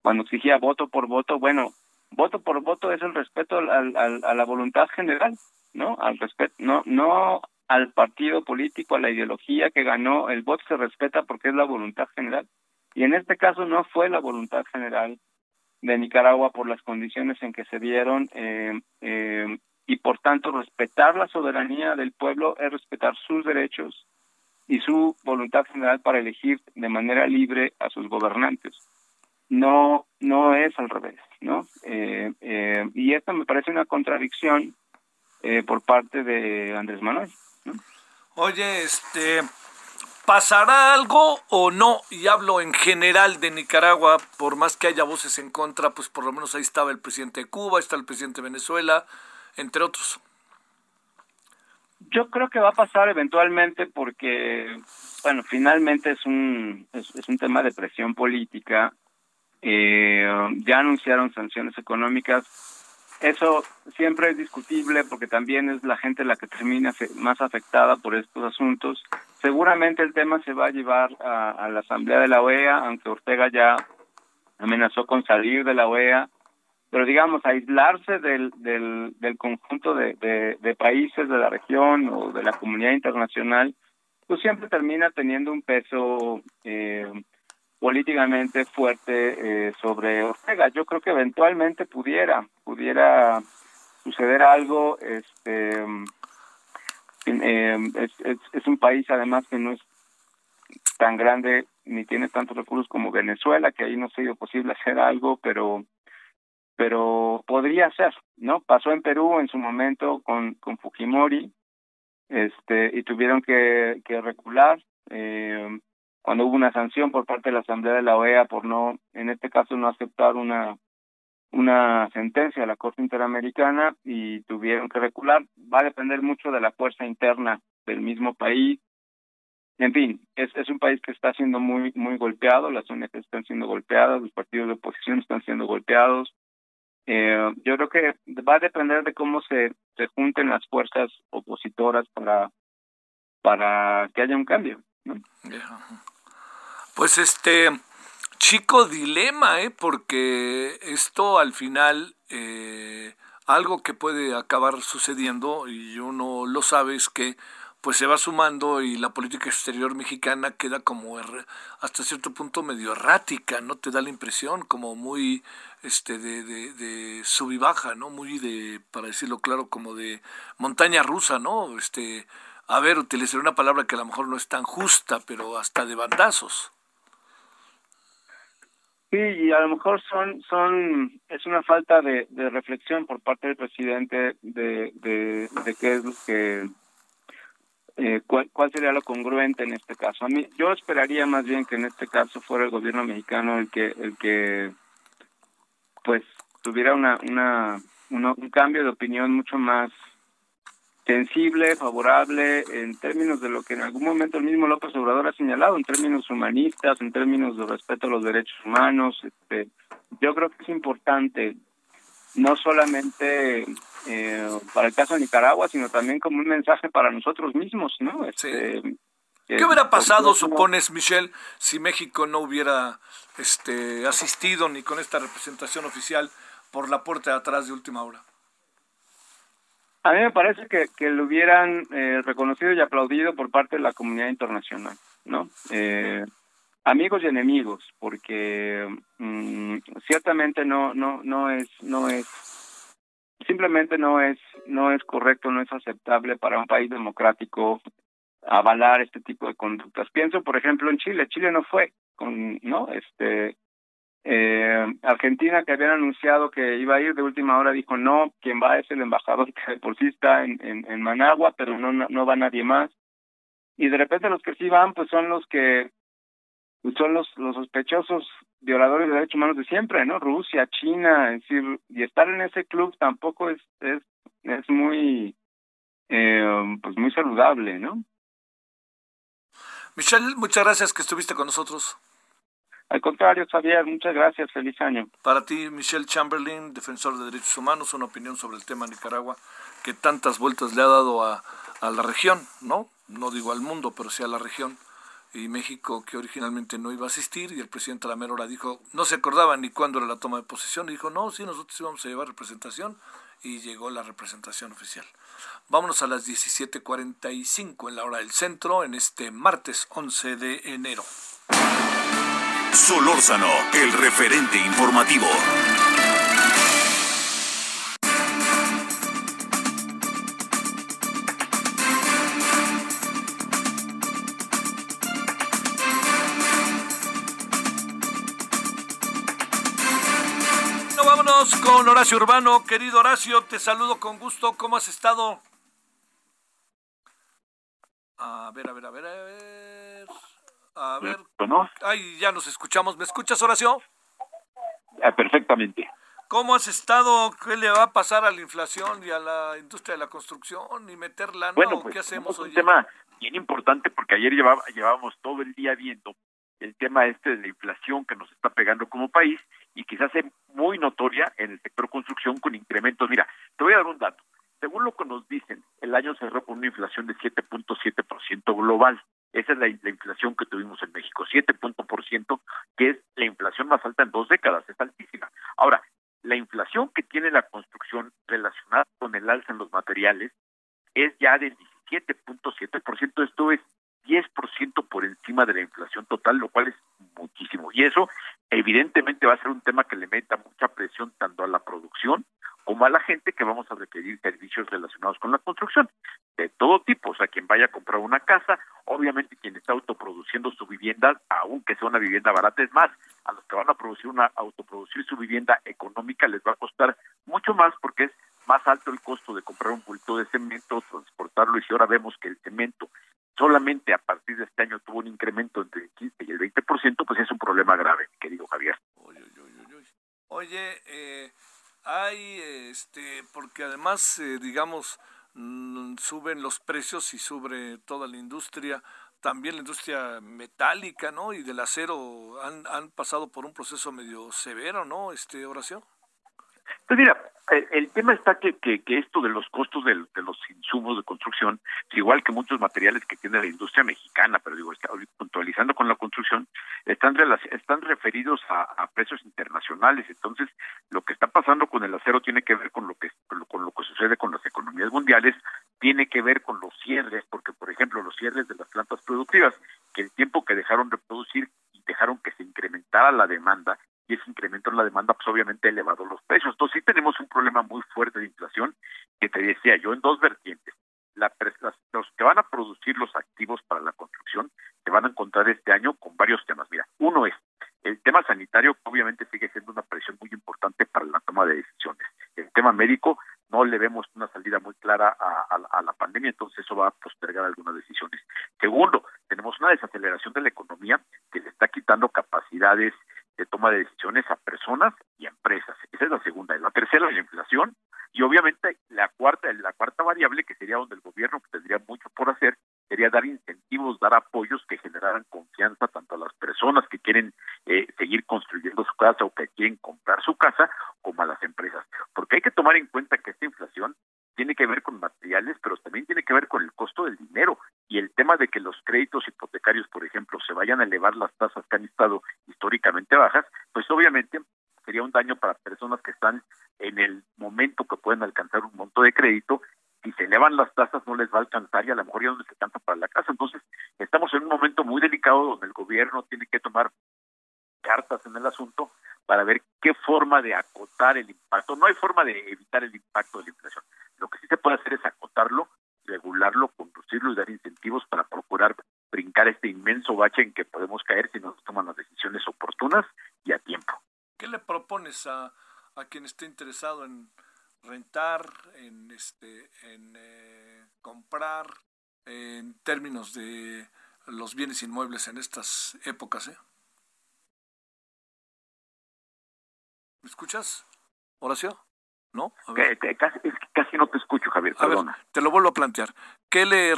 S9: cuando exigía voto por voto, bueno, voto por voto es el respeto al, a la voluntad general, ¿no? Al respeto, no, no al partido político, a la ideología que ganó, el voto se respeta porque es la voluntad general. Y en este caso no fue la voluntad general de Nicaragua por las condiciones en que se dieron eh, eh, y por tanto respetar la soberanía del pueblo es respetar sus derechos y su voluntad general para elegir de manera libre a sus gobernantes no no es al revés, ¿no? Eh, eh, y esto me parece una contradicción eh, por parte de Andrés Manuel.
S1: Oye, este, ¿pasará algo o no? Y hablo en general de Nicaragua, por más que haya voces en contra, pues por lo menos ahí estaba el presidente de Cuba, está el presidente de Venezuela, entre otros.
S9: Yo creo que va a pasar eventualmente porque, bueno, finalmente es un, es un tema de presión política eh, ya anunciaron sanciones económicas. Eso siempre es discutible porque también es la gente la que termina más afectada por estos asuntos. Seguramente el tema se va a llevar a, la Asamblea de la OEA, aunque Ortega ya amenazó con salir de la OEA, pero digamos, aislarse del, del, conjunto de, países de la región o de la comunidad internacional, pues siempre termina teniendo un peso eh, políticamente fuerte eh, sobre Ortega. Yo creo que eventualmente pudiera, pudiera suceder algo. Este, eh, es, es, un país además que no es tan grande ni tiene tantos recursos como Venezuela, que ahí no ha sido posible hacer algo, pero pero podría ser, ¿no? Pasó en Perú en su momento con, Fujimori, este, y tuvieron que, que recular. Eh, cuando hubo una sanción por parte de la Asamblea de la OEA por no, en este caso, no aceptar una una sentencia de la Corte Interamericana y tuvieron que recular. Va a depender mucho de la fuerza interna del mismo país. En fin, es, es un país que está siendo muy muy golpeado, las ONG están siendo golpeadas, los partidos de oposición están siendo golpeados. Eh, yo creo que va a depender de cómo se, se junten las fuerzas opositoras para, para que haya un cambio.
S1: Pues este chico dilema, ¿eh? porque esto al final, eh, algo que puede acabar sucediendo, y uno lo sabe, es que pues se va sumando y la política exterior mexicana queda como hasta cierto punto medio errática, ¿no? Te da la impresión como muy este de, de, sub y baja, ¿no? Muy de, para decirlo claro, como de montaña rusa, ¿no? Este, a ver, utilizaré una palabra que a lo mejor no es tan justa, pero hasta de bandazos.
S9: Sí, y a lo mejor son, son, es una falta de, de reflexión por parte del presidente de, de, de qué es lo que, eh, cuál, cuál sería lo congruente en este caso. A mí, yo esperaría más bien que en este caso fuera el gobierno mexicano el que, el que, pues, tuviera una, una, un cambio de opinión mucho más sensible, favorable, en términos de lo que en algún momento el mismo López Obrador ha señalado, en términos humanistas, en términos de respeto a los derechos humanos. Este, yo creo que es importante, no solamente eh, para el caso de Nicaragua, sino también como un mensaje para nosotros mismos, ¿no? Este,
S1: ¿Qué hubiera pasado, supones, Michelle, si México no hubiera este, asistido ni con esta representación oficial por la puerta de atrás de última hora?
S9: A mí me parece que, que lo hubieran eh, reconocido y aplaudido por parte de la comunidad internacional, ¿no? Eh, amigos y enemigos, porque mm, ciertamente no, no, no es, no es, simplemente no es, no es correcto, no es aceptable para un país democrático avalar este tipo de conductas. Pienso, por ejemplo, en Chile. Chile no fue con, ¿no? Este, eh, Argentina, que habían anunciado que iba a ir de última hora, dijo no, quien va es el embajador que por está en, en, Managua, pero no, no va nadie más. Y de repente los que sí van, pues son los que son los, los sospechosos violadores de derechos humanos de siempre, ¿no? Rusia, China, es decir, y estar en ese club tampoco es, es, es muy, eh, pues muy saludable, ¿no?
S1: Michelle, muchas gracias que estuviste con nosotros.
S9: Al contrario, Javier, muchas gracias. Feliz año.
S1: Para ti, Michelle Chamberlain, defensor de derechos humanos, una opinión sobre el tema Nicaragua que tantas vueltas le ha dado a, a la región, ¿no? No digo al mundo, pero sí a la región. Y México, que originalmente no iba a asistir, y el presidente a la mera hora dijo, no se acordaba ni cuándo era la toma de posesión, y dijo, no, sí, nosotros íbamos a llevar representación, y llegó la representación oficial. Vámonos a las 17:45 en la hora del centro, en este martes 11 de enero.
S2: Solórzano, el referente informativo.
S1: Con Horacio Urbano. Querido Horacio, te saludo con gusto. ¿Cómo has estado? A ver, a ver, a ver, a ver. A ver. Ay, ya nos escuchamos. ¿Me escuchas, Horacio?
S10: Ah, perfectamente.
S1: ¿Cómo has estado? ¿Qué le va a pasar a la inflación y a la industria de la construcción y meterla?
S10: Bueno,
S1: pues, ¿qué hacemos hoy?
S10: un tema bien importante porque ayer llevaba, llevábamos todo el día viendo el tema este de la inflación que nos está pegando como país y quizás es muy notoria en el sector construcción con incrementos. Mira, te voy a dar un dato. Según lo que nos dicen, el año cerró con una inflación de 7.7% global. Esa es la, inflación que tuvimos en México, 7 punto por ciento, que es la inflación más alta en dos décadas, es altísima. Ahora, la inflación que tiene la construcción relacionada con el alza en los materiales es ya del 17.7%, esto es 10% por encima de la inflación total, lo cual es muchísimo. Y eso evidentemente va a ser un tema que le meta mucha presión tanto a la producción como a la gente que vamos a requerir servicios relacionados con la construcción, de todo tipo, o sea, quien vaya a comprar una casa, obviamente quien está autoproduciendo su vivienda, aunque sea una vivienda barata, es más, a los que van a producir una autoproducir su vivienda económica les va a costar mucho más porque es más alto el costo de comprar un bulto de cemento, transportarlo, y si ahora vemos que el cemento solamente a partir de este año tuvo un incremento entre el 15 y el 20%, pues es un problema grave, querido Javier.
S1: Oye, eh, hay, este, porque además, eh, digamos, mm, suben los precios y sube toda la industria, también la industria metálica, ¿no? Y del acero han, han pasado por un proceso medio severo, ¿no? Este, oración.
S10: Pues mira, el, tema está que, que, esto de los costos de, los insumos de construcción, igual que muchos materiales que tiene la industria mexicana, pero digo, está, puntualizando con la construcción, están, están referidos a, precios internacionales. Entonces, lo que está pasando con el acero tiene que ver con lo que, con lo que sucede con las economías mundiales, tiene que ver con los cierres, porque, por ejemplo, los cierres de las plantas productivas, que el tiempo que dejaron de producir y dejaron que se incrementara la demanda, y ese incremento en la demanda, pues obviamente ha elevado los precios. Entonces sí tenemos un problema muy fuerte de inflación que te decía yo en dos vertientes. Los que van a producir los activos para la construcción se van a encontrar este año con varios temas. Mira, uno es el tema sanitario, obviamente sigue siendo una presión muy importante para la toma de decisiones. El tema médico, no le vemos una salida muy clara a, la pandemia, entonces eso va a postergar algunas decisiones. Segundo, tenemos una desaceleración de la economía que le está quitando capacidades de toma de decisiones a personas y empresas. Esa es la segunda. La tercera, la inflación. Y obviamente la cuarta, la cuarta variable, que sería donde el gobierno tendría mucho por hacer, sería dar incentivos, dar apoyos que generaran confianza tanto a las personas que quieren eh, seguir construyendo su casa o que quieren comprar su casa, como a las empresas. Porque hay que tomar en cuenta que esta inflación tiene que ver con materiales, pero también tiene que ver con el costo del dinero y el tema de que los créditos hipotecarios, por ejemplo, se vayan a elevar las tasas que han estado históricamente bajas, pues obviamente sería un daño para personas que están en el momento que pueden alcanzar un monto de crédito si se elevan las tasas no les va a alcanzar y a lo mejor ya no les alcanza para la casa. Entonces, estamos en un momento muy delicado donde el gobierno tiene que tomar cartas en el asunto para ver qué forma de acotar el impacto. No hay forma de evitar el impacto de la inflación. Lo que sí se puede hacer es acotarlo, regularlo, conducirlo y dar incentivos para procurar brincar este inmenso bache en que podemos caer si no se toman las decisiones oportunas y a tiempo.
S1: ¿Qué le propones a, a quien esté interesado en rentar, en este, en eh, comprar, en términos de los bienes inmuebles en estas épocas? ¿eh? ¿Me escuchas, Horacio? ¿No?
S10: casi, no te escucho, Javier, perdona.
S1: te lo vuelvo a plantear. ¿Qué le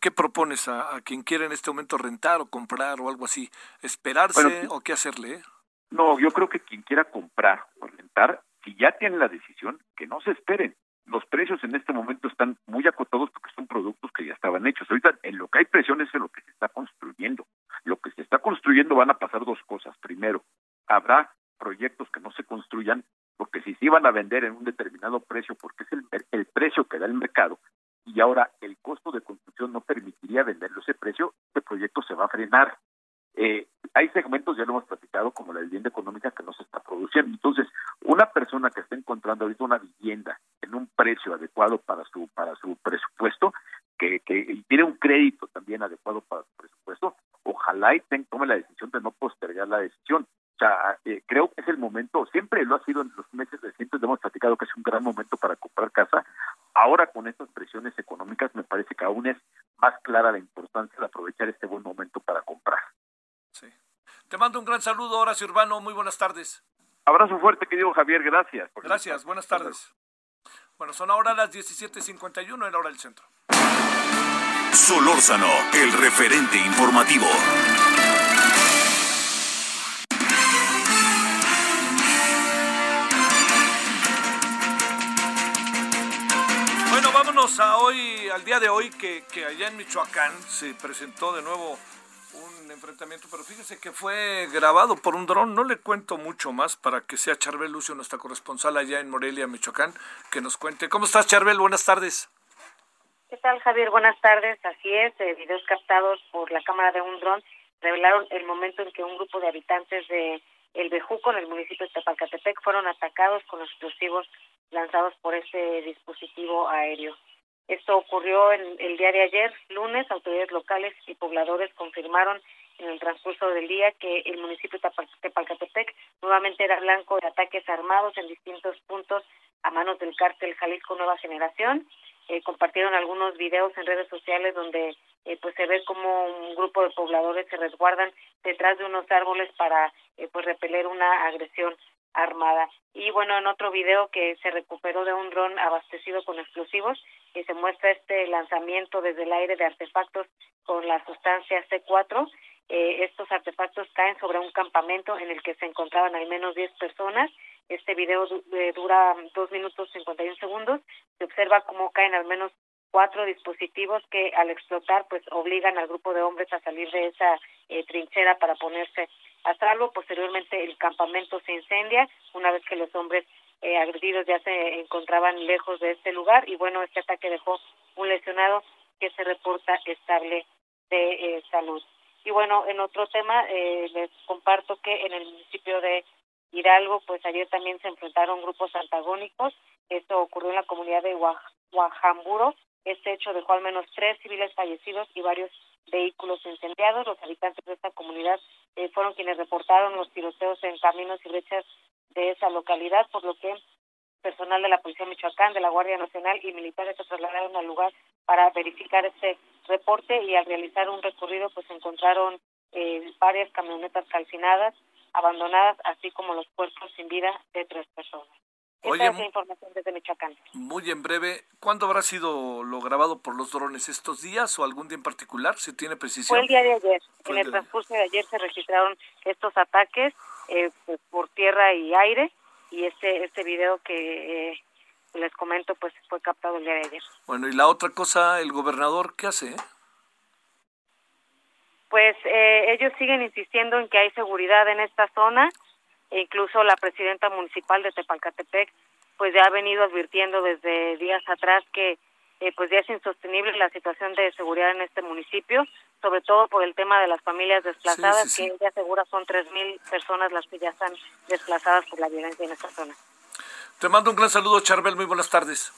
S1: qué propones a, quien quiere en este momento rentar o comprar o algo así? ¿Esperarse o qué hacerle?
S10: No, yo creo que quien quiera comprar o rentar, si ya tiene la decisión, que no se esperen. Los precios en este momento están muy acotados porque son productos que ya estaban hechos. Ahorita en lo que hay presión es en lo que se está construyendo. Lo que se está construyendo van a pasar dos cosas. Primero, habrá proyectos que no se construyan porque si se iban a vender en un determinado precio, porque es el, el precio que da el mercado, y ahora el costo de construcción no permitiría venderlo ese precio, este proyecto se va a frenar. Eh, hay segmentos, ya lo hemos platicado, como la vivienda económica que no se está produciendo. Entonces, una persona que está encontrando ahorita una vivienda en un precio adecuado para su para su presupuesto, que, que tiene un crédito también adecuado para su presupuesto, ojalá y tome la decisión de no postergar la decisión. O sea, eh, creo que es el momento, siempre lo ha sido en los meses recientes, hemos platicado que es un gran momento para comprar casa. Ahora con estas presiones económicas me parece que aún es más clara la importancia de aprovechar este buen momento para comprar.
S1: Sí. Te mando un gran saludo, Horacio Urbano, muy buenas tardes.
S10: Abrazo fuerte, querido Javier, gracias.
S1: Gracias, buenas tardes. Bueno, son ahora las 17.51 en la hora del centro.
S2: Solórzano, el referente informativo.
S1: A hoy, al día de hoy, que, allá en Michoacán se presentó de nuevo un enfrentamiento, pero fíjese que fue grabado por un dron. No le cuento mucho más para que sea Charbel Lucio, nuestra corresponsal allá en Morelia, Michoacán, que nos cuente. ¿Cómo estás, Charbel? Buenas tardes.
S11: ¿Qué tal, Javier? Buenas tardes. Así es, eh, videos captados por la cámara de un dron revelaron el momento en que un grupo de habitantes de El Bejuco, en el municipio de Tepalcatepec, fueron atacados con explosivos lanzados por este dispositivo aéreo. Esto ocurrió en el día de ayer, lunes. Autoridades locales y pobladores confirmaron en el transcurso del día que el municipio de Palcatepec nuevamente era blanco de ataques armados en distintos puntos a manos del cártel Jalisco Nueva Generación. Eh, compartieron algunos videos en redes sociales donde eh, pues se ve como un grupo de pobladores se resguardan detrás de unos árboles para eh, pues repeler una agresión armada. Y bueno, en otro video que se recuperó de un dron abastecido con explosivos, y se muestra este lanzamiento desde el aire de artefactos con la sustancia C4. Eh, estos artefactos caen sobre un campamento en el que se encontraban al menos 10 personas Este video dura dos minutos 51 segundos. Se observa cómo caen al menos cuatro dispositivos que al explotar pues obligan al grupo de hombres a salir de esa eh, trinchera para ponerse a salvo. Posteriormente el campamento se incendia una vez que los hombres eh, agredidos ya se encontraban lejos de este lugar y bueno, este ataque dejó un lesionado que se reporta estable de eh, salud. Y bueno, en otro tema eh, les comparto que en el municipio de Hidalgo, pues ayer también se enfrentaron grupos antagónicos. Esto ocurrió en la comunidad de Guajamburo. Este hecho dejó al menos tres civiles fallecidos y varios vehículos incendiados. Los habitantes de esta comunidad eh, fueron quienes reportaron los tiroteos en caminos y brechas de esa localidad, por lo que personal de la Policía Michoacán, de la Guardia Nacional y militares se trasladaron al lugar para verificar este reporte y al realizar un recorrido pues encontraron eh, varias camionetas calcinadas, abandonadas, así como los cuerpos sin vida de tres personas. Esta es la información desde Michoacán.
S1: Muy en breve, ¿cuándo habrá sido lo grabado por los drones? ¿Estos días o algún día en particular? ¿Se tiene precisión?
S11: Fue el día de ayer. en el transcurso de ayer se registraron estos ataques eh, pues, por tierra y aire y este este video que eh, les comento pues fue captado el día de ayer.
S1: Bueno, y la otra cosa, el gobernador, ¿qué hace?
S11: Pues eh, ellos siguen insistiendo en que hay seguridad en esta zona, e incluso la presidenta municipal de Tepalcatepec pues ya ha venido advirtiendo desde días atrás que eh, pues ya es insostenible la situación de seguridad en este municipio, sobre todo por el tema de las familias desplazadas, que ella asegura son 3.000 personas las que ya están desplazadas por la violencia en esta zona.
S1: Te mando un gran saludo, Charbel, muy buenas tardes.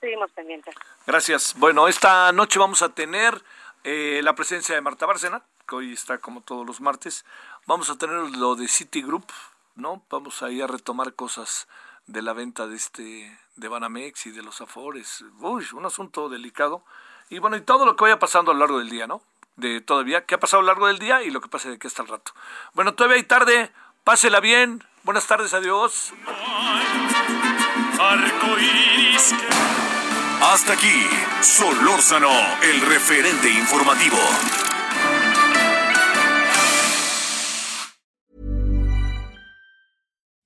S11: Seguimos pendientes.
S1: Gracias. Bueno, esta noche vamos a tener eh, la presencia de Marta Bárcena, que hoy está como todos los martes. Vamos a tener lo de Citigroup, ¿no? Vamos a ir a retomar cosas de la venta de este de Banamex y de los Afores. Uy, un asunto delicado. Y bueno, y todo lo que vaya pasando a lo largo del día, ¿no? De todavía, qué ha pasado a lo largo del día y lo que pase de que está el rato. Bueno, todavía hay tarde, pásela bien. Buenas tardes, adiós.
S2: Hasta aquí, Solórzano, el referente informativo.